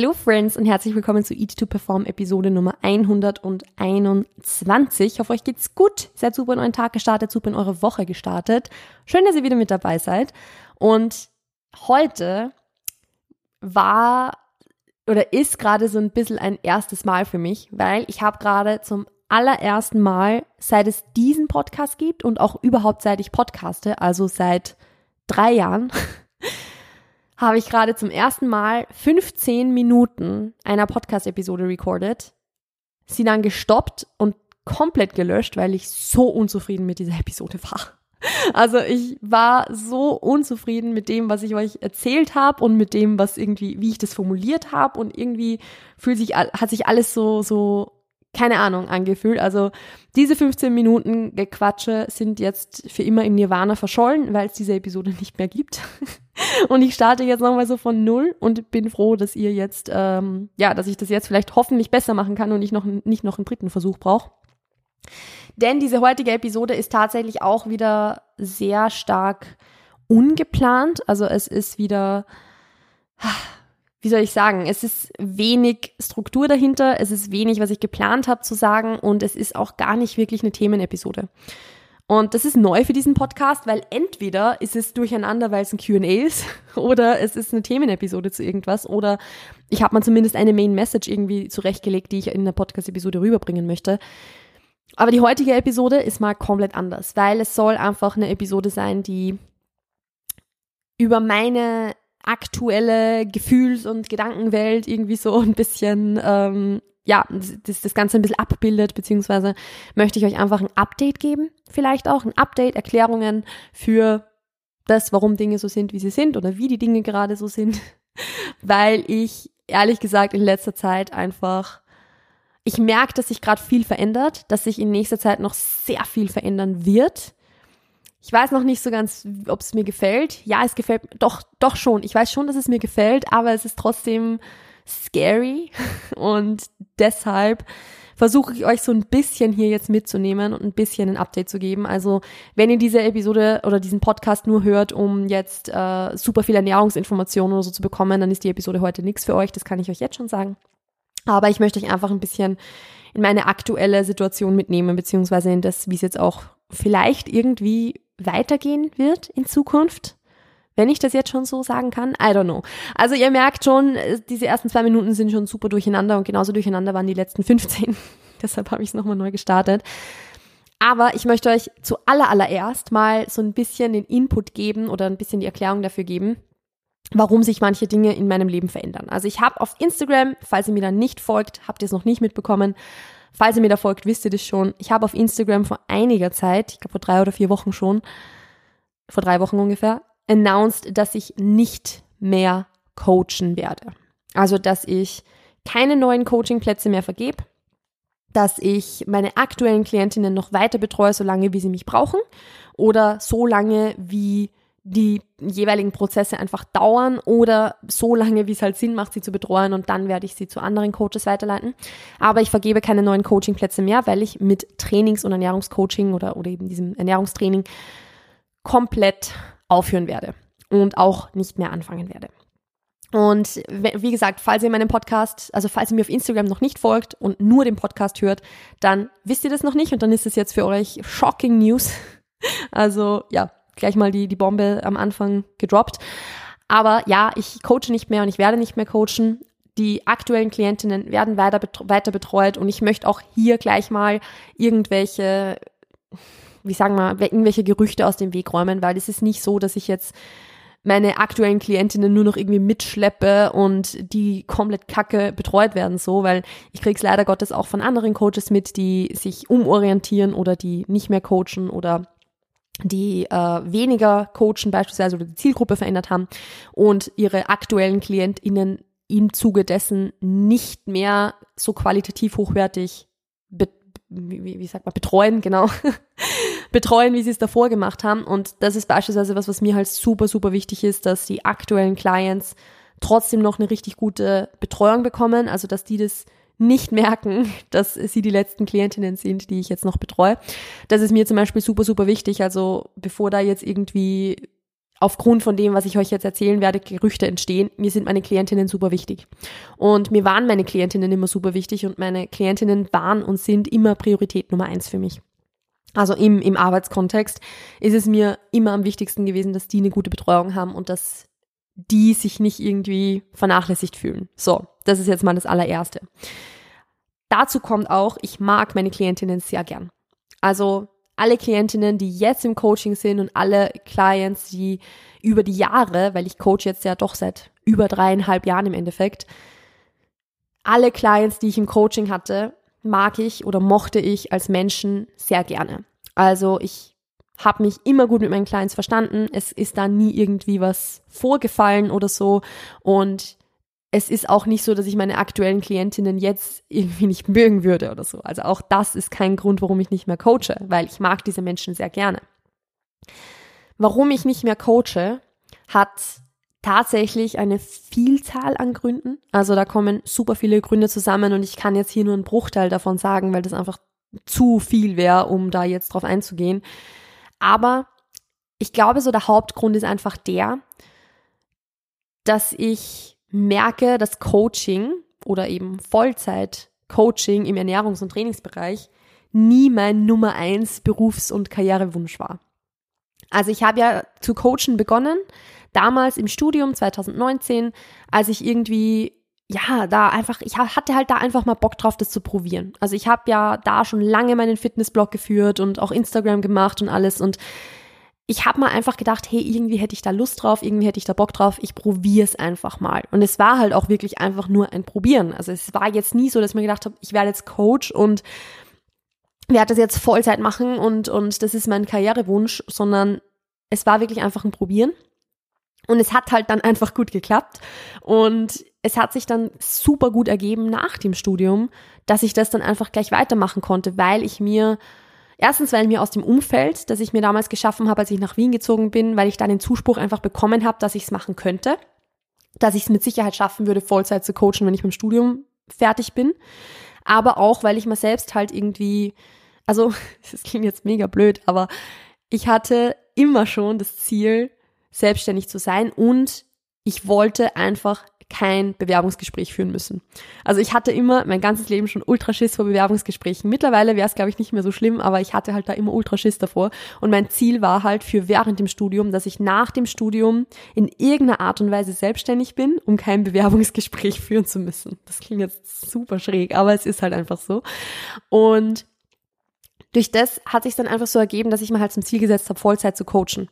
Hello Friends und herzlich willkommen zu Eat to Perform Episode Nummer 121. Ich hoffe, euch geht's gut. Seid super in euren Tag gestartet, super in eure Woche gestartet. Schön, dass ihr wieder mit dabei seid. Und heute war oder ist gerade so ein bisschen ein erstes Mal für mich, weil ich habe gerade zum allerersten Mal, seit es diesen Podcast gibt und auch überhaupt seit ich podcaste, also seit drei Jahren, habe ich gerade zum ersten Mal 15 Minuten einer Podcast-Episode recorded, sie dann gestoppt und komplett gelöscht, weil ich so unzufrieden mit dieser Episode war. Also ich war so unzufrieden mit dem, was ich euch erzählt habe und mit dem, was irgendwie, wie ich das formuliert habe und irgendwie fühlt sich, hat sich alles so, so keine Ahnung, angefühlt. Also diese 15 Minuten Gequatsche sind jetzt für immer im Nirvana verschollen, weil es diese Episode nicht mehr gibt. und ich starte jetzt nochmal so von null und bin froh, dass ihr jetzt, ähm, ja, dass ich das jetzt vielleicht hoffentlich besser machen kann und ich noch, nicht noch einen dritten Versuch brauche. Denn diese heutige Episode ist tatsächlich auch wieder sehr stark ungeplant. Also es ist wieder wie soll ich sagen, es ist wenig Struktur dahinter, es ist wenig, was ich geplant habe zu sagen und es ist auch gar nicht wirklich eine Themenepisode. Und das ist neu für diesen Podcast, weil entweder ist es durcheinander, weil es ein QA ist, oder es ist eine Themenepisode zu irgendwas, oder ich habe mal zumindest eine Main Message irgendwie zurechtgelegt, die ich in der Podcast-Episode rüberbringen möchte. Aber die heutige Episode ist mal komplett anders, weil es soll einfach eine Episode sein, die über meine aktuelle Gefühls- und Gedankenwelt irgendwie so ein bisschen, ähm, ja, das, das Ganze ein bisschen abbildet, beziehungsweise möchte ich euch einfach ein Update geben, vielleicht auch ein Update, Erklärungen für das, warum Dinge so sind, wie sie sind oder wie die Dinge gerade so sind, weil ich ehrlich gesagt in letzter Zeit einfach ich merke, dass sich gerade viel verändert, dass sich in nächster Zeit noch sehr viel verändern wird. Ich weiß noch nicht so ganz, ob es mir gefällt. Ja, es gefällt doch, doch schon. Ich weiß schon, dass es mir gefällt, aber es ist trotzdem scary und deshalb versuche ich euch so ein bisschen hier jetzt mitzunehmen und ein bisschen ein Update zu geben. Also wenn ihr diese Episode oder diesen Podcast nur hört, um jetzt äh, super viel Ernährungsinformationen oder so zu bekommen, dann ist die Episode heute nichts für euch. Das kann ich euch jetzt schon sagen. Aber ich möchte euch einfach ein bisschen in meine aktuelle Situation mitnehmen, beziehungsweise in das, wie es jetzt auch vielleicht irgendwie weitergehen wird in Zukunft. Wenn ich das jetzt schon so sagen kann, I don't know. Also ihr merkt schon, äh, diese ersten zwei Minuten sind schon super durcheinander und genauso durcheinander waren die letzten 15. Deshalb habe ich es nochmal neu gestartet. Aber ich möchte euch zu allerallererst mal so ein bisschen den Input geben oder ein bisschen die Erklärung dafür geben, warum sich manche Dinge in meinem Leben verändern. Also ich habe auf Instagram, falls ihr mir da nicht folgt, habt ihr es noch nicht mitbekommen, Falls ihr mir da folgt, wisst ihr das schon. Ich habe auf Instagram vor einiger Zeit, ich glaube vor drei oder vier Wochen schon, vor drei Wochen ungefähr, announced, dass ich nicht mehr coachen werde. Also, dass ich keine neuen Coachingplätze mehr vergebe, dass ich meine aktuellen Klientinnen noch weiter betreue, solange wie sie mich brauchen oder so lange wie die jeweiligen Prozesse einfach dauern oder so lange, wie es halt Sinn macht, sie zu betreuen und dann werde ich sie zu anderen Coaches weiterleiten. Aber ich vergebe keine neuen Coachingplätze mehr, weil ich mit Trainings- und Ernährungscoaching oder, oder eben diesem Ernährungstraining komplett aufhören werde und auch nicht mehr anfangen werde. Und wie gesagt, falls ihr meinem Podcast, also falls ihr mir auf Instagram noch nicht folgt und nur den Podcast hört, dann wisst ihr das noch nicht und dann ist es jetzt für euch shocking News. Also ja, gleich mal die, die Bombe am Anfang gedroppt. Aber ja, ich coache nicht mehr und ich werde nicht mehr coachen. Die aktuellen Klientinnen werden weiter, weiter betreut und ich möchte auch hier gleich mal irgendwelche, wie sagen wir, irgendwelche Gerüchte aus dem Weg räumen, weil es ist nicht so, dass ich jetzt meine aktuellen Klientinnen nur noch irgendwie mitschleppe und die komplett kacke betreut werden so, weil ich krieg's leider Gottes auch von anderen Coaches mit, die sich umorientieren oder die nicht mehr coachen oder die äh, weniger coachen beispielsweise oder die Zielgruppe verändert haben und ihre aktuellen KlientInnen im Zuge dessen nicht mehr so qualitativ hochwertig be wie, wie sagt man, betreuen, genau, betreuen, wie sie es davor gemacht haben. Und das ist beispielsweise was, was mir halt super, super wichtig ist, dass die aktuellen Clients trotzdem noch eine richtig gute Betreuung bekommen, also dass die das nicht merken, dass sie die letzten Klientinnen sind, die ich jetzt noch betreue. Das ist mir zum Beispiel super, super wichtig. Also bevor da jetzt irgendwie aufgrund von dem, was ich euch jetzt erzählen werde, Gerüchte entstehen. Mir sind meine Klientinnen super wichtig. Und mir waren meine Klientinnen immer super wichtig und meine Klientinnen waren und sind immer Priorität Nummer eins für mich. Also im, im Arbeitskontext ist es mir immer am wichtigsten gewesen, dass die eine gute Betreuung haben und dass die sich nicht irgendwie vernachlässigt fühlen. So, das ist jetzt mal das allererste. Dazu kommt auch, ich mag meine Klientinnen sehr gern. Also alle Klientinnen, die jetzt im Coaching sind und alle Clients, die über die Jahre, weil ich coach jetzt ja doch seit über dreieinhalb Jahren im Endeffekt, alle Clients, die ich im Coaching hatte, mag ich oder mochte ich als Menschen sehr gerne. Also ich habe mich immer gut mit meinen Clients verstanden. Es ist da nie irgendwie was vorgefallen oder so. Und es ist auch nicht so, dass ich meine aktuellen Klientinnen jetzt irgendwie nicht mögen würde oder so. Also auch das ist kein Grund, warum ich nicht mehr coache, weil ich mag diese Menschen sehr gerne. Warum ich nicht mehr coache, hat tatsächlich eine Vielzahl an Gründen. Also da kommen super viele Gründe zusammen und ich kann jetzt hier nur einen Bruchteil davon sagen, weil das einfach zu viel wäre, um da jetzt drauf einzugehen. Aber ich glaube, so der Hauptgrund ist einfach der, dass ich merke, dass Coaching oder eben Vollzeit-Coaching im Ernährungs- und Trainingsbereich nie mein Nummer eins Berufs- und Karrierewunsch war. Also ich habe ja zu coachen begonnen, damals im Studium 2019, als ich irgendwie ja, da einfach, ich hatte halt da einfach mal Bock drauf, das zu probieren. Also ich habe ja da schon lange meinen Fitnessblog geführt und auch Instagram gemacht und alles und ich habe mal einfach gedacht, hey, irgendwie hätte ich da Lust drauf, irgendwie hätte ich da Bock drauf, ich probiere es einfach mal. Und es war halt auch wirklich einfach nur ein Probieren. Also es war jetzt nie so, dass ich mir gedacht habe, ich werde jetzt Coach und werde das jetzt Vollzeit machen und, und das ist mein Karrierewunsch, sondern es war wirklich einfach ein Probieren. Und es hat halt dann einfach gut geklappt. Und es hat sich dann super gut ergeben nach dem Studium, dass ich das dann einfach gleich weitermachen konnte, weil ich mir Erstens, weil mir aus dem Umfeld, das ich mir damals geschaffen habe, als ich nach Wien gezogen bin, weil ich da den Zuspruch einfach bekommen habe, dass ich es machen könnte, dass ich es mit Sicherheit schaffen würde, Vollzeit zu coachen, wenn ich mit dem Studium fertig bin. Aber auch, weil ich mir selbst halt irgendwie, also, das klingt jetzt mega blöd, aber ich hatte immer schon das Ziel, selbstständig zu sein und ich wollte einfach kein Bewerbungsgespräch führen müssen. Also ich hatte immer mein ganzes Leben schon Ultraschiss vor Bewerbungsgesprächen. Mittlerweile wäre es, glaube ich, nicht mehr so schlimm, aber ich hatte halt da immer Ultraschiss davor. Und mein Ziel war halt für während dem Studium, dass ich nach dem Studium in irgendeiner Art und Weise selbstständig bin, um kein Bewerbungsgespräch führen zu müssen. Das klingt jetzt super schräg, aber es ist halt einfach so. Und durch das hat sich dann einfach so ergeben, dass ich mir halt zum Ziel gesetzt habe, Vollzeit zu coachen.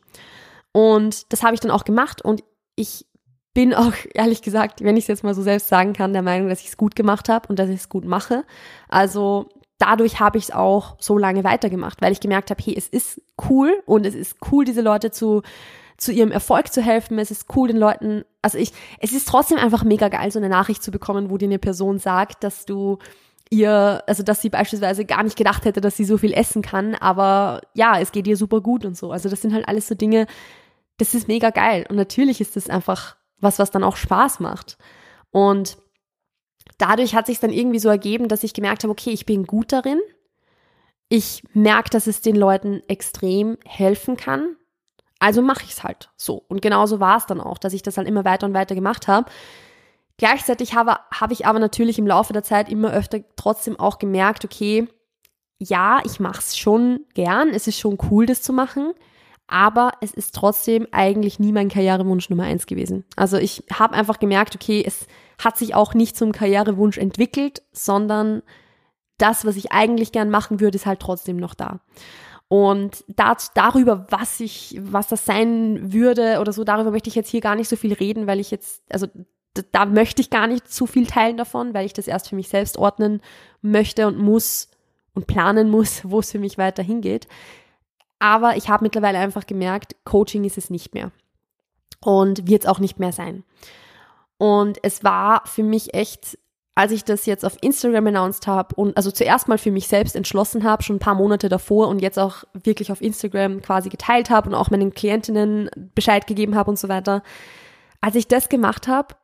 Und das habe ich dann auch gemacht und ich bin auch ehrlich gesagt, wenn ich es jetzt mal so selbst sagen kann, der Meinung, dass ich es gut gemacht habe und dass ich es gut mache. Also dadurch habe ich es auch so lange weitergemacht, weil ich gemerkt habe, hey, es ist cool und es ist cool, diese Leute zu zu ihrem Erfolg zu helfen. Es ist cool, den Leuten, also ich, es ist trotzdem einfach mega geil, so eine Nachricht zu bekommen, wo dir eine Person sagt, dass du ihr, also dass sie beispielsweise gar nicht gedacht hätte, dass sie so viel essen kann, aber ja, es geht ihr super gut und so. Also das sind halt alles so Dinge, das ist mega geil. Und natürlich ist das einfach was, was dann auch Spaß macht. Und dadurch hat sich dann irgendwie so ergeben, dass ich gemerkt habe, okay, ich bin gut darin. Ich merke, dass es den Leuten extrem helfen kann. Also mache ich es halt so. Und genauso war es dann auch, dass ich das halt immer weiter und weiter gemacht habe. Gleichzeitig habe, habe ich aber natürlich im Laufe der Zeit immer öfter trotzdem auch gemerkt, okay, ja, ich mache es schon gern, es ist schon cool, das zu machen aber es ist trotzdem eigentlich nie mein Karrierewunsch Nummer eins gewesen. Also ich habe einfach gemerkt, okay, es hat sich auch nicht zum Karrierewunsch entwickelt, sondern das, was ich eigentlich gern machen würde, ist halt trotzdem noch da. Und das, darüber, was ich, was das sein würde oder so, darüber möchte ich jetzt hier gar nicht so viel reden, weil ich jetzt, also da, da möchte ich gar nicht zu viel teilen davon, weil ich das erst für mich selbst ordnen möchte und muss und planen muss, wo es für mich weiter hingeht. Aber ich habe mittlerweile einfach gemerkt, Coaching ist es nicht mehr. Und wird es auch nicht mehr sein. Und es war für mich echt, als ich das jetzt auf Instagram announced habe und also zuerst mal für mich selbst entschlossen habe, schon ein paar Monate davor und jetzt auch wirklich auf Instagram quasi geteilt habe und auch meinen Klientinnen Bescheid gegeben habe und so weiter. Als ich das gemacht habe,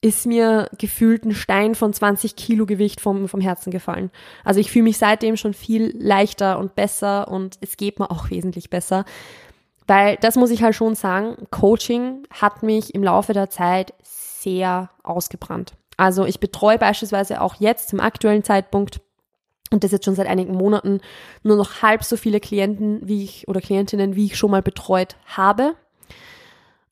ist mir gefühlt ein Stein von 20 Kilo Gewicht vom, vom Herzen gefallen. Also ich fühle mich seitdem schon viel leichter und besser und es geht mir auch wesentlich besser, Weil das muss ich halt schon sagen, Coaching hat mich im Laufe der Zeit sehr ausgebrannt. Also ich betreue beispielsweise auch jetzt zum aktuellen Zeitpunkt und das jetzt schon seit einigen Monaten nur noch halb so viele Klienten wie ich oder Klientinnen, wie ich schon mal betreut habe.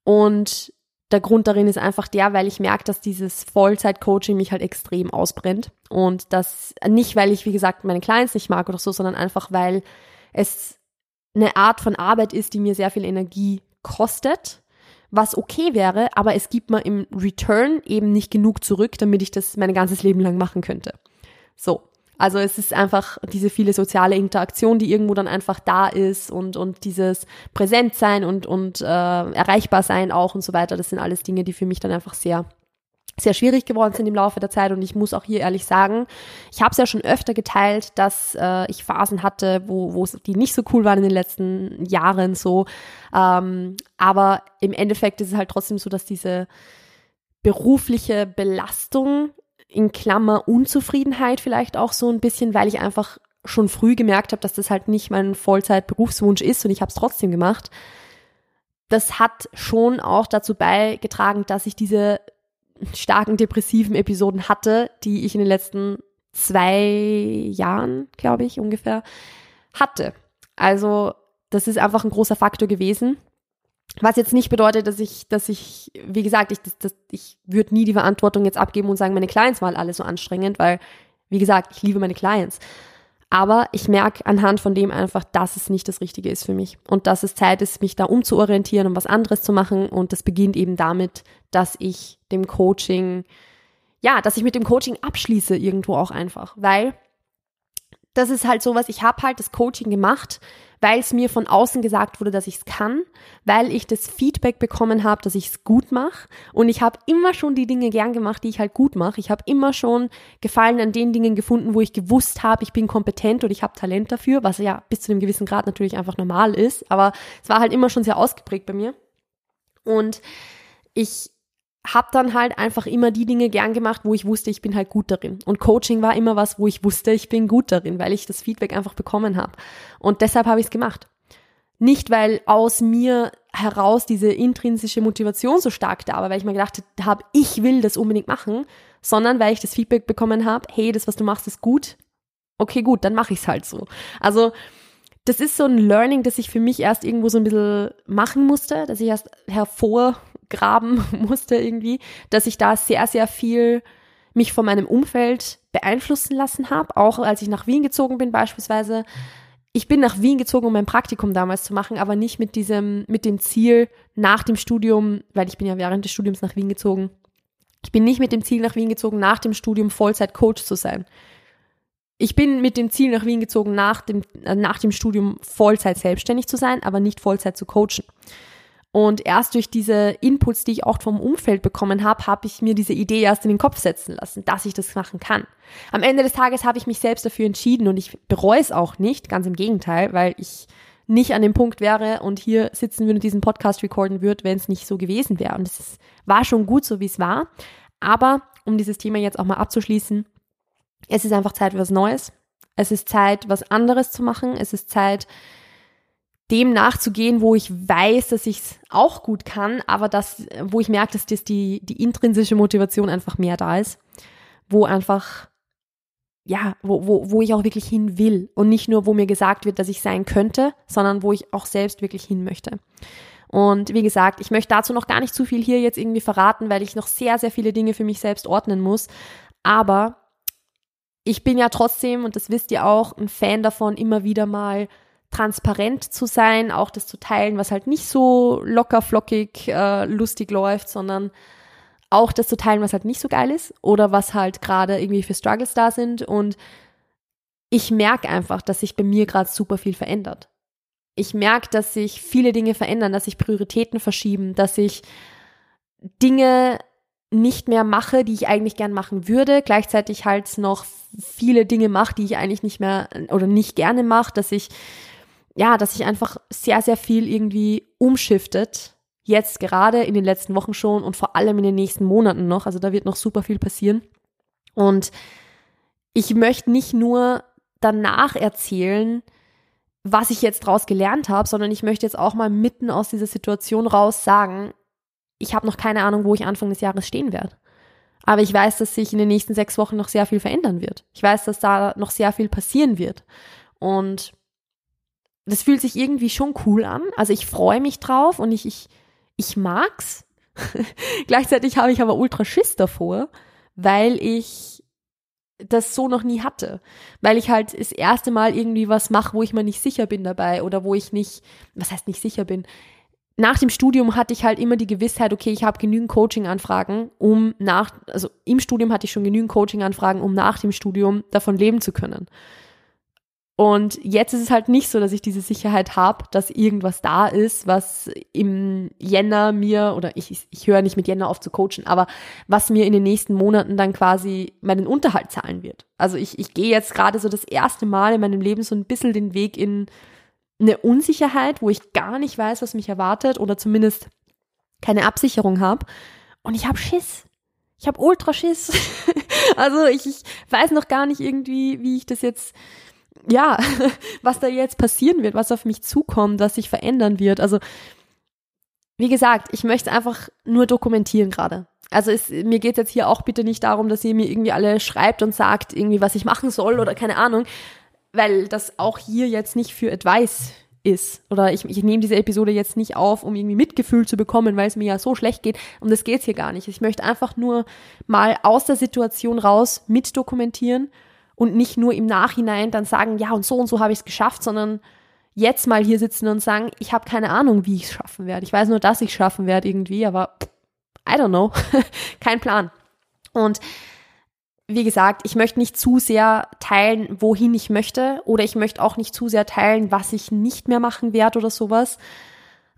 Und der Grund darin ist einfach der, weil ich merke, dass dieses Vollzeit-Coaching mich halt extrem ausbrennt. Und das nicht, weil ich, wie gesagt, meine Clients nicht mag oder so, sondern einfach, weil es eine Art von Arbeit ist, die mir sehr viel Energie kostet, was okay wäre, aber es gibt mir im Return eben nicht genug zurück, damit ich das mein ganzes Leben lang machen könnte. So. Also es ist einfach diese viele soziale Interaktion, die irgendwo dann einfach da ist und, und dieses Präsentsein und, und äh, erreichbar sein auch und so weiter. Das sind alles Dinge, die für mich dann einfach sehr sehr schwierig geworden sind im Laufe der Zeit und ich muss auch hier ehrlich sagen, ich habe es ja schon öfter geteilt, dass äh, ich Phasen hatte, wo wo die nicht so cool waren in den letzten Jahren so, ähm, aber im Endeffekt ist es halt trotzdem so, dass diese berufliche Belastung in Klammer Unzufriedenheit vielleicht auch so ein bisschen, weil ich einfach schon früh gemerkt habe, dass das halt nicht mein Vollzeit-Berufswunsch ist und ich habe es trotzdem gemacht. Das hat schon auch dazu beigetragen, dass ich diese starken depressiven Episoden hatte, die ich in den letzten zwei Jahren, glaube ich, ungefähr hatte. Also das ist einfach ein großer Faktor gewesen. Was jetzt nicht bedeutet, dass ich, dass ich, wie gesagt, ich, das, ich würde nie die Verantwortung jetzt abgeben und sagen, meine Clients waren alle so anstrengend, weil, wie gesagt, ich liebe meine Clients. Aber ich merke anhand von dem einfach, dass es nicht das Richtige ist für mich und dass es Zeit ist, mich da umzuorientieren und was anderes zu machen. Und das beginnt eben damit, dass ich dem Coaching, ja, dass ich mit dem Coaching abschließe irgendwo auch einfach, weil das ist halt sowas, ich habe halt das Coaching gemacht, weil es mir von außen gesagt wurde, dass ich es kann, weil ich das Feedback bekommen habe, dass ich es gut mache. Und ich habe immer schon die Dinge gern gemacht, die ich halt gut mache. Ich habe immer schon Gefallen an den Dingen gefunden, wo ich gewusst habe, ich bin kompetent und ich habe Talent dafür, was ja bis zu einem gewissen Grad natürlich einfach normal ist. Aber es war halt immer schon sehr ausgeprägt bei mir. Und ich habe dann halt einfach immer die Dinge gern gemacht, wo ich wusste, ich bin halt gut darin. Und Coaching war immer was, wo ich wusste, ich bin gut darin, weil ich das Feedback einfach bekommen habe. Und deshalb habe ich es gemacht. Nicht, weil aus mir heraus diese intrinsische Motivation so stark da war, weil ich mir gedacht habe, ich will das unbedingt machen, sondern weil ich das Feedback bekommen habe, hey, das, was du machst, ist gut. Okay, gut, dann mache ich es halt so. Also das ist so ein Learning, das ich für mich erst irgendwo so ein bisschen machen musste, dass ich erst hervor graben musste irgendwie, dass ich da sehr, sehr viel mich von meinem Umfeld beeinflussen lassen habe, auch als ich nach Wien gezogen bin beispielsweise. Ich bin nach Wien gezogen, um mein Praktikum damals zu machen, aber nicht mit diesem, mit dem Ziel nach dem Studium, weil ich bin ja während des Studiums nach Wien gezogen. Ich bin nicht mit dem Ziel nach Wien gezogen, nach dem Studium Vollzeit-Coach zu sein. Ich bin mit dem Ziel nach Wien gezogen, nach dem, äh, nach dem Studium Vollzeit selbstständig zu sein, aber nicht Vollzeit zu coachen. Und erst durch diese Inputs, die ich auch vom Umfeld bekommen habe, habe ich mir diese Idee erst in den Kopf setzen lassen, dass ich das machen kann. Am Ende des Tages habe ich mich selbst dafür entschieden und ich bereue es auch nicht, ganz im Gegenteil, weil ich nicht an dem Punkt wäre und hier sitzen würde und diesen Podcast recorden würde, wenn es nicht so gewesen wäre. Und es war schon gut so, wie es war. Aber um dieses Thema jetzt auch mal abzuschließen, es ist einfach Zeit für was Neues. Es ist Zeit, was anderes zu machen. Es ist Zeit, dem nachzugehen, wo ich weiß, dass ich es auch gut kann, aber das, wo ich merke, dass das die, die intrinsische Motivation einfach mehr da ist, wo einfach, ja, wo, wo, wo ich auch wirklich hin will und nicht nur, wo mir gesagt wird, dass ich sein könnte, sondern wo ich auch selbst wirklich hin möchte. Und wie gesagt, ich möchte dazu noch gar nicht zu viel hier jetzt irgendwie verraten, weil ich noch sehr, sehr viele Dinge für mich selbst ordnen muss. Aber ich bin ja trotzdem, und das wisst ihr auch, ein Fan davon, immer wieder mal transparent zu sein, auch das zu teilen, was halt nicht so locker flockig äh, lustig läuft, sondern auch das zu teilen, was halt nicht so geil ist oder was halt gerade irgendwie für Struggles da sind. Und ich merke einfach, dass sich bei mir gerade super viel verändert. Ich merke, dass sich viele Dinge verändern, dass sich Prioritäten verschieben, dass ich Dinge nicht mehr mache, die ich eigentlich gern machen würde, gleichzeitig halt noch viele Dinge mache, die ich eigentlich nicht mehr oder nicht gerne mache, dass ich ja, dass sich einfach sehr, sehr viel irgendwie umschiftet. Jetzt gerade in den letzten Wochen schon und vor allem in den nächsten Monaten noch. Also da wird noch super viel passieren. Und ich möchte nicht nur danach erzählen, was ich jetzt daraus gelernt habe, sondern ich möchte jetzt auch mal mitten aus dieser Situation raus sagen, ich habe noch keine Ahnung, wo ich Anfang des Jahres stehen werde. Aber ich weiß, dass sich in den nächsten sechs Wochen noch sehr viel verändern wird. Ich weiß, dass da noch sehr viel passieren wird. Und das fühlt sich irgendwie schon cool an. Also ich freue mich drauf und ich, ich, ich mag's. Gleichzeitig habe ich aber ultra Schiss davor, weil ich das so noch nie hatte. Weil ich halt das erste Mal irgendwie was mache, wo ich mir nicht sicher bin dabei oder wo ich nicht, was heißt nicht sicher bin? nach dem Studium hatte ich halt immer die Gewissheit, okay, ich habe genügend Coaching-Anfragen, um nach, also im Studium hatte ich schon genügend Coaching-Anfragen, um nach dem Studium davon leben zu können. Und jetzt ist es halt nicht so, dass ich diese Sicherheit habe, dass irgendwas da ist, was im Jänner mir, oder ich, ich höre nicht mit Jänner auf zu coachen, aber was mir in den nächsten Monaten dann quasi meinen Unterhalt zahlen wird. Also ich, ich gehe jetzt gerade so das erste Mal in meinem Leben so ein bisschen den Weg in eine Unsicherheit, wo ich gar nicht weiß, was mich erwartet oder zumindest keine Absicherung habe. Und ich habe Schiss. Ich habe ultra Schiss. also ich, ich weiß noch gar nicht irgendwie, wie ich das jetzt, ja, was da jetzt passieren wird, was auf mich zukommt, was sich verändern wird. Also wie gesagt, ich möchte einfach nur dokumentieren gerade. Also es, mir geht jetzt hier auch bitte nicht darum, dass ihr mir irgendwie alle schreibt und sagt, irgendwie, was ich machen soll oder keine Ahnung, weil das auch hier jetzt nicht für Advice ist. Oder ich, ich nehme diese Episode jetzt nicht auf, um irgendwie Mitgefühl zu bekommen, weil es mir ja so schlecht geht. Und das geht's hier gar nicht. Ich möchte einfach nur mal aus der Situation raus mitdokumentieren und nicht nur im Nachhinein dann sagen, ja, und so und so habe ich es geschafft, sondern jetzt mal hier sitzen und sagen, ich habe keine Ahnung, wie ich es schaffen werde. Ich weiß nur, dass ich es schaffen werde irgendwie, aber I don't know. Kein Plan. Und wie gesagt, ich möchte nicht zu sehr teilen, wohin ich möchte, oder ich möchte auch nicht zu sehr teilen, was ich nicht mehr machen werde oder sowas.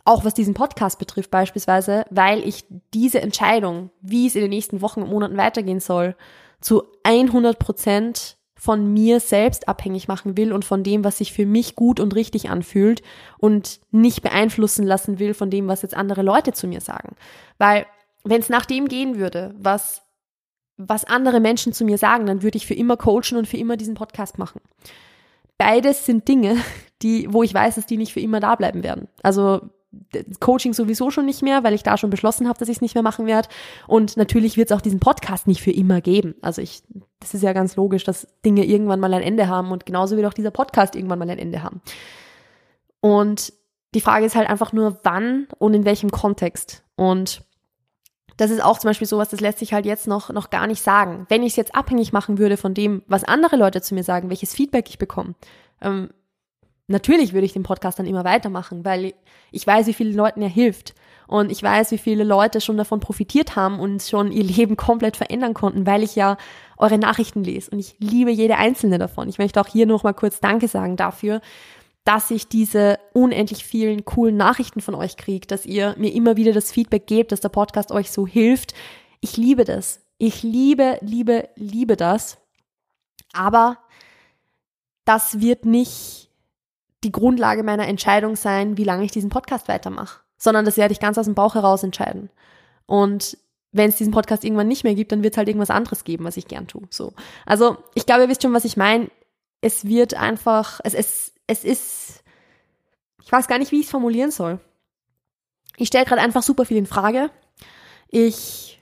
Auch was diesen Podcast betrifft beispielsweise, weil ich diese Entscheidung, wie es in den nächsten Wochen und Monaten weitergehen soll, zu 100 Prozent von mir selbst abhängig machen will und von dem, was sich für mich gut und richtig anfühlt und nicht beeinflussen lassen will von dem, was jetzt andere Leute zu mir sagen. Weil wenn es nach dem gehen würde, was was andere Menschen zu mir sagen, dann würde ich für immer coachen und für immer diesen Podcast machen. Beides sind Dinge, die, wo ich weiß, dass die nicht für immer da bleiben werden. Also Coaching sowieso schon nicht mehr, weil ich da schon beschlossen habe, dass ich es nicht mehr machen werde. Und natürlich wird es auch diesen Podcast nicht für immer geben. Also ich, das ist ja ganz logisch, dass Dinge irgendwann mal ein Ende haben und genauso wird auch dieser Podcast irgendwann mal ein Ende haben. Und die Frage ist halt einfach nur, wann und in welchem Kontext. Und das ist auch zum Beispiel sowas, das lässt sich halt jetzt noch, noch gar nicht sagen. Wenn ich es jetzt abhängig machen würde von dem, was andere Leute zu mir sagen, welches Feedback ich bekomme, ähm, natürlich würde ich den Podcast dann immer weitermachen, weil ich weiß, wie vielen Leuten er hilft. Und ich weiß, wie viele Leute schon davon profitiert haben und schon ihr Leben komplett verändern konnten, weil ich ja eure Nachrichten lese. Und ich liebe jede einzelne davon. Ich möchte auch hier noch mal kurz Danke sagen dafür, dass ich diese unendlich vielen coolen Nachrichten von euch kriege, dass ihr mir immer wieder das Feedback gebt, dass der Podcast euch so hilft. Ich liebe das. Ich liebe, liebe, liebe das. Aber das wird nicht die Grundlage meiner Entscheidung sein, wie lange ich diesen Podcast weitermache, sondern das werde ich ganz aus dem Bauch heraus entscheiden. Und wenn es diesen Podcast irgendwann nicht mehr gibt, dann wird es halt irgendwas anderes geben, was ich gern tue. So. Also, ich glaube, ihr wisst schon, was ich meine. Es wird einfach, es, es, es ist, ich weiß gar nicht, wie ich es formulieren soll. Ich stelle gerade einfach super viel in Frage. Ich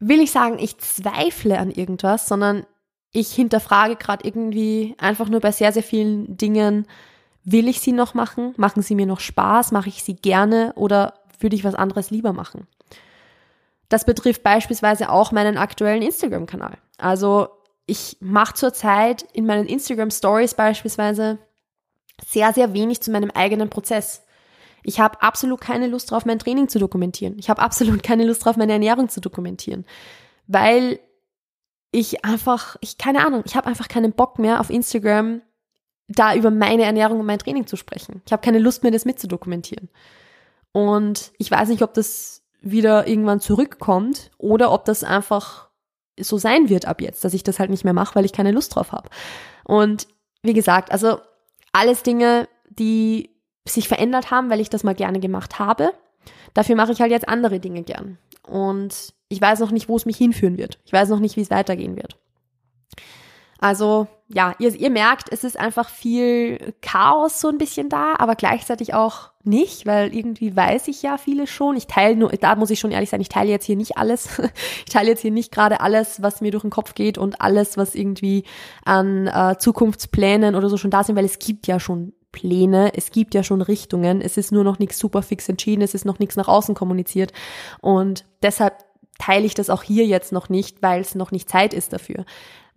will nicht sagen, ich zweifle an irgendwas, sondern ich hinterfrage gerade irgendwie einfach nur bei sehr, sehr vielen Dingen, will ich sie noch machen? Machen sie mir noch Spaß? Mache ich sie gerne oder würde ich was anderes lieber machen? Das betrifft beispielsweise auch meinen aktuellen Instagram-Kanal. Also ich mache zurzeit in meinen Instagram Stories beispielsweise sehr, sehr wenig zu meinem eigenen Prozess. Ich habe absolut keine Lust drauf, mein Training zu dokumentieren. Ich habe absolut keine Lust drauf, meine Ernährung zu dokumentieren, weil ich einfach, ich keine Ahnung, ich habe einfach keinen Bock mehr auf Instagram da über meine Ernährung und mein Training zu sprechen. Ich habe keine Lust mehr, das mitzudokumentieren. Und ich weiß nicht, ob das wieder irgendwann zurückkommt oder ob das einfach so sein wird ab jetzt, dass ich das halt nicht mehr mache, weil ich keine Lust drauf habe. Und wie gesagt, also alles Dinge, die sich verändert haben, weil ich das mal gerne gemacht habe. Dafür mache ich halt jetzt andere Dinge gern. Und ich weiß noch nicht, wo es mich hinführen wird. Ich weiß noch nicht, wie es weitergehen wird. Also ja, ihr, ihr merkt, es ist einfach viel Chaos so ein bisschen da, aber gleichzeitig auch nicht, weil irgendwie weiß ich ja vieles schon. Ich teile nur, da muss ich schon ehrlich sein, ich teile jetzt hier nicht alles. Ich teile jetzt hier nicht gerade alles, was mir durch den Kopf geht und alles, was irgendwie an äh, Zukunftsplänen oder so schon da sind, weil es gibt ja schon Pläne, es gibt ja schon Richtungen, es ist nur noch nichts super fix entschieden, es ist noch nichts nach außen kommuniziert und deshalb teile ich das auch hier jetzt noch nicht, weil es noch nicht Zeit ist dafür.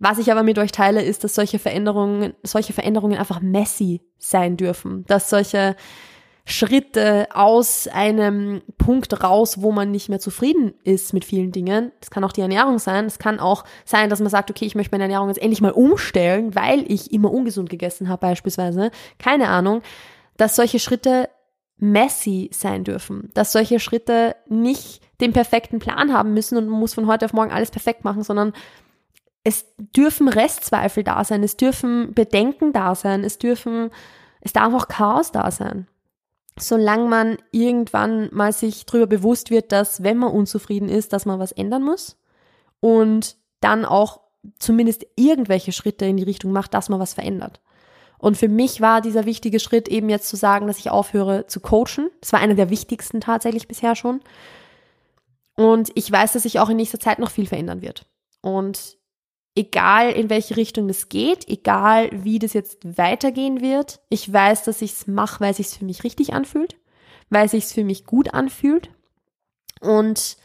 Was ich aber mit euch teile, ist, dass solche Veränderungen, solche Veränderungen einfach messy sein dürfen, dass solche Schritte aus einem Punkt raus, wo man nicht mehr zufrieden ist mit vielen Dingen. Das kann auch die Ernährung sein. Es kann auch sein, dass man sagt, okay, ich möchte meine Ernährung jetzt endlich mal umstellen, weil ich immer ungesund gegessen habe beispielsweise. Keine Ahnung. Dass solche Schritte messy sein dürfen. Dass solche Schritte nicht den perfekten Plan haben müssen und man muss von heute auf morgen alles perfekt machen, sondern es dürfen Restzweifel da sein, es dürfen Bedenken da sein, es dürfen, es darf auch Chaos da sein. Solange man irgendwann mal sich darüber bewusst wird, dass wenn man unzufrieden ist, dass man was ändern muss und dann auch zumindest irgendwelche Schritte in die Richtung macht, dass man was verändert. Und für mich war dieser wichtige Schritt eben jetzt zu sagen, dass ich aufhöre zu coachen. Das war einer der wichtigsten tatsächlich bisher schon. Und ich weiß, dass sich auch in nächster Zeit noch viel verändern wird. Und egal in welche Richtung das geht, egal wie das jetzt weitergehen wird, ich weiß, dass ich es mache, weil es sich für mich richtig anfühlt, weil es für mich gut anfühlt und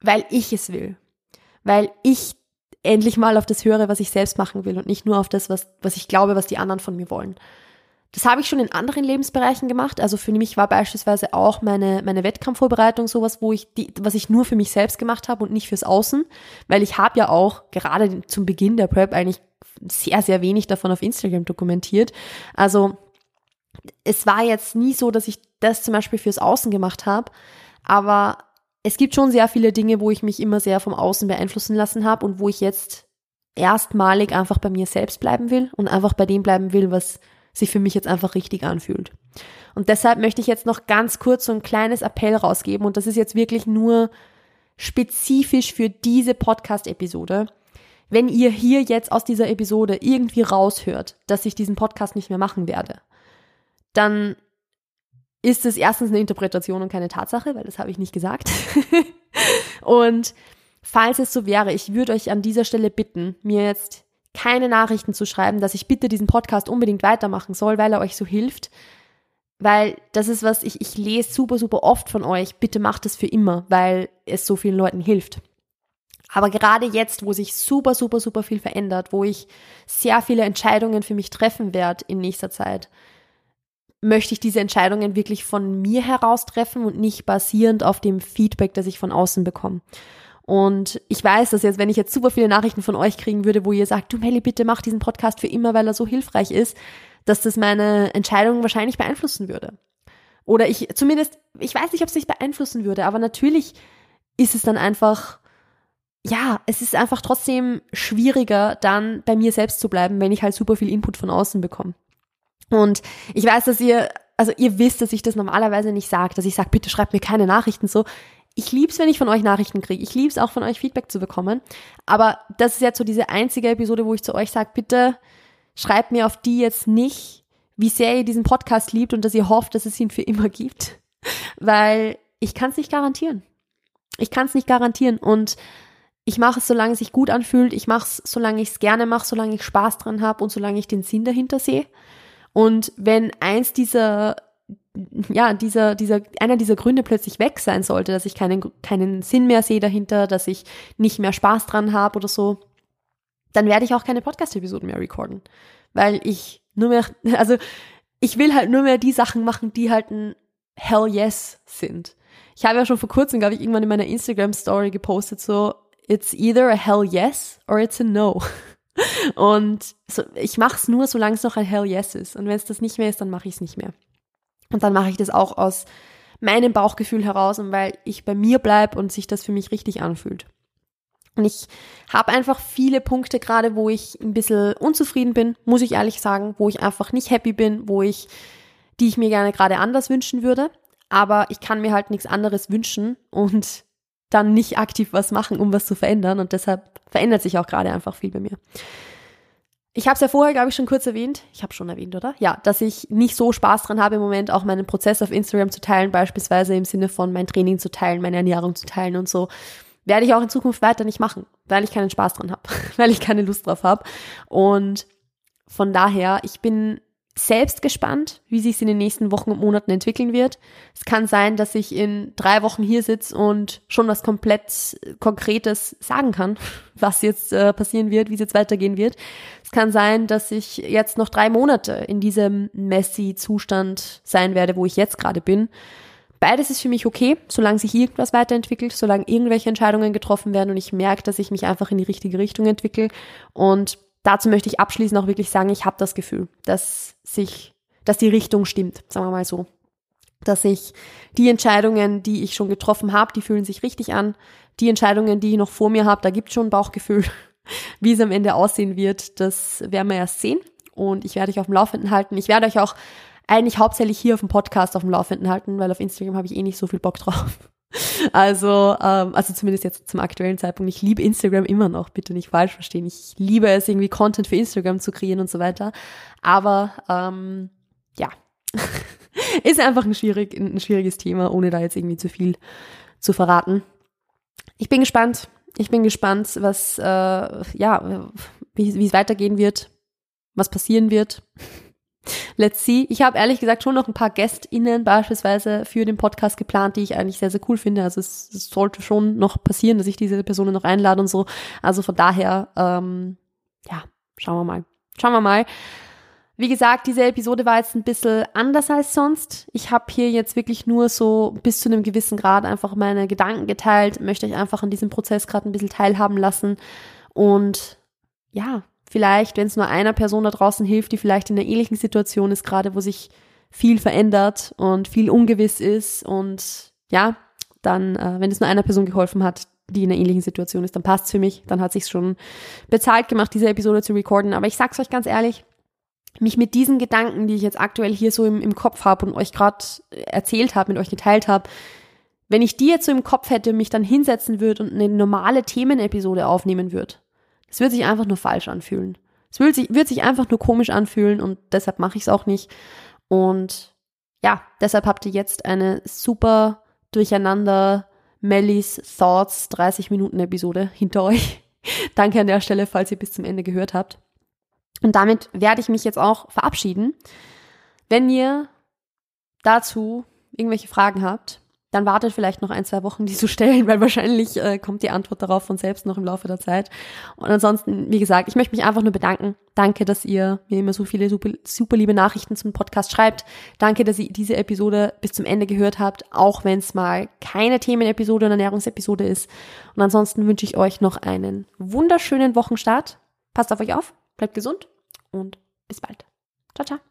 weil ich es will, weil ich endlich mal auf das höre, was ich selbst machen will und nicht nur auf das, was, was ich glaube, was die anderen von mir wollen. Das habe ich schon in anderen Lebensbereichen gemacht. Also für mich war beispielsweise auch meine, meine Wettkampfvorbereitung sowas, wo ich die, was ich nur für mich selbst gemacht habe und nicht fürs Außen. Weil ich habe ja auch gerade zum Beginn der Prep eigentlich sehr, sehr wenig davon auf Instagram dokumentiert. Also es war jetzt nie so, dass ich das zum Beispiel fürs Außen gemacht habe. Aber es gibt schon sehr viele Dinge, wo ich mich immer sehr vom Außen beeinflussen lassen habe und wo ich jetzt erstmalig einfach bei mir selbst bleiben will und einfach bei dem bleiben will, was sich für mich jetzt einfach richtig anfühlt. Und deshalb möchte ich jetzt noch ganz kurz so ein kleines Appell rausgeben und das ist jetzt wirklich nur spezifisch für diese Podcast-Episode. Wenn ihr hier jetzt aus dieser Episode irgendwie raushört, dass ich diesen Podcast nicht mehr machen werde, dann ist es erstens eine Interpretation und keine Tatsache, weil das habe ich nicht gesagt. und falls es so wäre, ich würde euch an dieser Stelle bitten, mir jetzt keine Nachrichten zu schreiben, dass ich bitte diesen Podcast unbedingt weitermachen soll, weil er euch so hilft. Weil das ist was, ich, ich lese super, super oft von euch. Bitte macht es für immer, weil es so vielen Leuten hilft. Aber gerade jetzt, wo sich super, super, super viel verändert, wo ich sehr viele Entscheidungen für mich treffen werde in nächster Zeit, möchte ich diese Entscheidungen wirklich von mir heraus treffen und nicht basierend auf dem Feedback, das ich von außen bekomme. Und ich weiß, dass jetzt, wenn ich jetzt super viele Nachrichten von euch kriegen würde, wo ihr sagt, du Melly, bitte mach diesen Podcast für immer, weil er so hilfreich ist, dass das meine Entscheidung wahrscheinlich beeinflussen würde. Oder ich zumindest, ich weiß nicht, ob es sich beeinflussen würde, aber natürlich ist es dann einfach, ja, es ist einfach trotzdem schwieriger, dann bei mir selbst zu bleiben, wenn ich halt super viel Input von außen bekomme. Und ich weiß, dass ihr, also ihr wisst, dass ich das normalerweise nicht sage, dass ich sage, bitte schreibt mir keine Nachrichten so ich lieb's, wenn ich von euch Nachrichten kriege. Ich lieb's auch von euch Feedback zu bekommen. Aber das ist jetzt so diese einzige Episode, wo ich zu euch sage, bitte schreibt mir auf die jetzt nicht, wie sehr ihr diesen Podcast liebt und dass ihr hofft, dass es ihn für immer gibt. Weil ich kann es nicht garantieren. Ich kann es nicht garantieren. Und ich mache es, solange es sich gut anfühlt. Ich mache es, solange ich es gerne mache, solange ich Spaß dran habe und solange ich den Sinn dahinter sehe. Und wenn eins dieser ja, dieser, dieser, einer dieser Gründe plötzlich weg sein sollte, dass ich keinen, keinen Sinn mehr sehe dahinter, dass ich nicht mehr Spaß dran habe oder so, dann werde ich auch keine Podcast-Episoden mehr recorden. Weil ich nur mehr, also ich will halt nur mehr die Sachen machen, die halt ein Hell yes sind. Ich habe ja schon vor kurzem, glaube ich, irgendwann in meiner Instagram-Story gepostet, so, it's either a hell yes or it's a no. Und so, ich mache es nur, solange es noch ein hell yes ist. Und wenn es das nicht mehr ist, dann mache ich es nicht mehr. Und dann mache ich das auch aus meinem Bauchgefühl heraus und weil ich bei mir bleibe und sich das für mich richtig anfühlt. Und ich habe einfach viele Punkte gerade, wo ich ein bisschen unzufrieden bin, muss ich ehrlich sagen, wo ich einfach nicht happy bin, wo ich, die ich mir gerne gerade anders wünschen würde. Aber ich kann mir halt nichts anderes wünschen und dann nicht aktiv was machen, um was zu verändern. Und deshalb verändert sich auch gerade einfach viel bei mir. Ich habe es ja vorher, glaube ich, schon kurz erwähnt. Ich habe schon erwähnt, oder? Ja, dass ich nicht so Spaß dran habe im Moment, auch meinen Prozess auf Instagram zu teilen, beispielsweise im Sinne von mein Training zu teilen, meine Ernährung zu teilen und so. Werde ich auch in Zukunft weiter nicht machen, weil ich keinen Spaß dran habe, weil ich keine Lust drauf habe. Und von daher, ich bin selbst gespannt, wie sich es in den nächsten Wochen und Monaten entwickeln wird. Es kann sein, dass ich in drei Wochen hier sitze und schon was komplett Konkretes sagen kann, was jetzt äh, passieren wird, wie es jetzt weitergehen wird. Es kann sein, dass ich jetzt noch drei Monate in diesem Messi-Zustand sein werde, wo ich jetzt gerade bin. Beides ist für mich okay, solange sich irgendwas weiterentwickelt, solange irgendwelche Entscheidungen getroffen werden und ich merke, dass ich mich einfach in die richtige Richtung entwickle. Und dazu möchte ich abschließend auch wirklich sagen, ich habe das Gefühl, dass sich, dass die Richtung stimmt, sagen wir mal so. Dass ich die Entscheidungen, die ich schon getroffen habe, die fühlen sich richtig an. Die Entscheidungen, die ich noch vor mir habe, da gibt es schon ein Bauchgefühl. Wie es am Ende aussehen wird, das werden wir erst sehen. Und ich werde euch auf dem Laufenden halten. Ich werde euch auch eigentlich hauptsächlich hier auf dem Podcast auf dem Laufenden halten, weil auf Instagram habe ich eh nicht so viel Bock drauf. Also, ähm, also zumindest jetzt zum aktuellen Zeitpunkt. Ich liebe Instagram immer noch, bitte nicht falsch verstehen. Ich liebe es, irgendwie Content für Instagram zu kreieren und so weiter. Aber ähm, ja, ist einfach ein, schwierig, ein schwieriges Thema, ohne da jetzt irgendwie zu viel zu verraten. Ich bin gespannt. Ich bin gespannt, was, äh, ja, wie es weitergehen wird, was passieren wird. Let's see. Ich habe ehrlich gesagt schon noch ein paar GästInnen beispielsweise für den Podcast geplant, die ich eigentlich sehr, sehr cool finde. Also es, es sollte schon noch passieren, dass ich diese Personen noch einlade und so. Also von daher, ähm, ja, schauen wir mal. Schauen wir mal. Wie gesagt, diese Episode war jetzt ein bisschen anders als sonst. Ich habe hier jetzt wirklich nur so bis zu einem gewissen Grad einfach meine Gedanken geteilt, möchte euch einfach an diesem Prozess gerade ein bisschen teilhaben lassen. Und ja, vielleicht, wenn es nur einer Person da draußen hilft, die vielleicht in einer ähnlichen Situation ist, gerade wo sich viel verändert und viel ungewiss ist und ja, dann, äh, wenn es nur einer Person geholfen hat, die in einer ähnlichen Situation ist, dann passt's für mich. Dann hat sich's schon bezahlt gemacht, diese Episode zu recorden. Aber ich sag's euch ganz ehrlich, mich mit diesen Gedanken, die ich jetzt aktuell hier so im, im Kopf habe und euch gerade erzählt habe, mit euch geteilt habe, wenn ich die jetzt so im Kopf hätte, mich dann hinsetzen würde und eine normale Themenepisode aufnehmen würde, es wird sich einfach nur falsch anfühlen. Es wird sich, wird sich einfach nur komisch anfühlen und deshalb mache ich es auch nicht. Und ja, deshalb habt ihr jetzt eine super durcheinander Mellys Thoughts 30 Minuten Episode hinter euch. Danke an der Stelle, falls ihr bis zum Ende gehört habt. Und damit werde ich mich jetzt auch verabschieden. Wenn ihr dazu irgendwelche Fragen habt, dann wartet vielleicht noch ein, zwei Wochen, die zu stellen, weil wahrscheinlich äh, kommt die Antwort darauf von selbst noch im Laufe der Zeit. Und ansonsten, wie gesagt, ich möchte mich einfach nur bedanken. Danke, dass ihr mir immer so viele super, super liebe Nachrichten zum Podcast schreibt. Danke, dass ihr diese Episode bis zum Ende gehört habt, auch wenn es mal keine Themenepisode und Ernährungsepisode ist. Und ansonsten wünsche ich euch noch einen wunderschönen Wochenstart. Passt auf euch auf, bleibt gesund und bis bald. Ciao, ciao.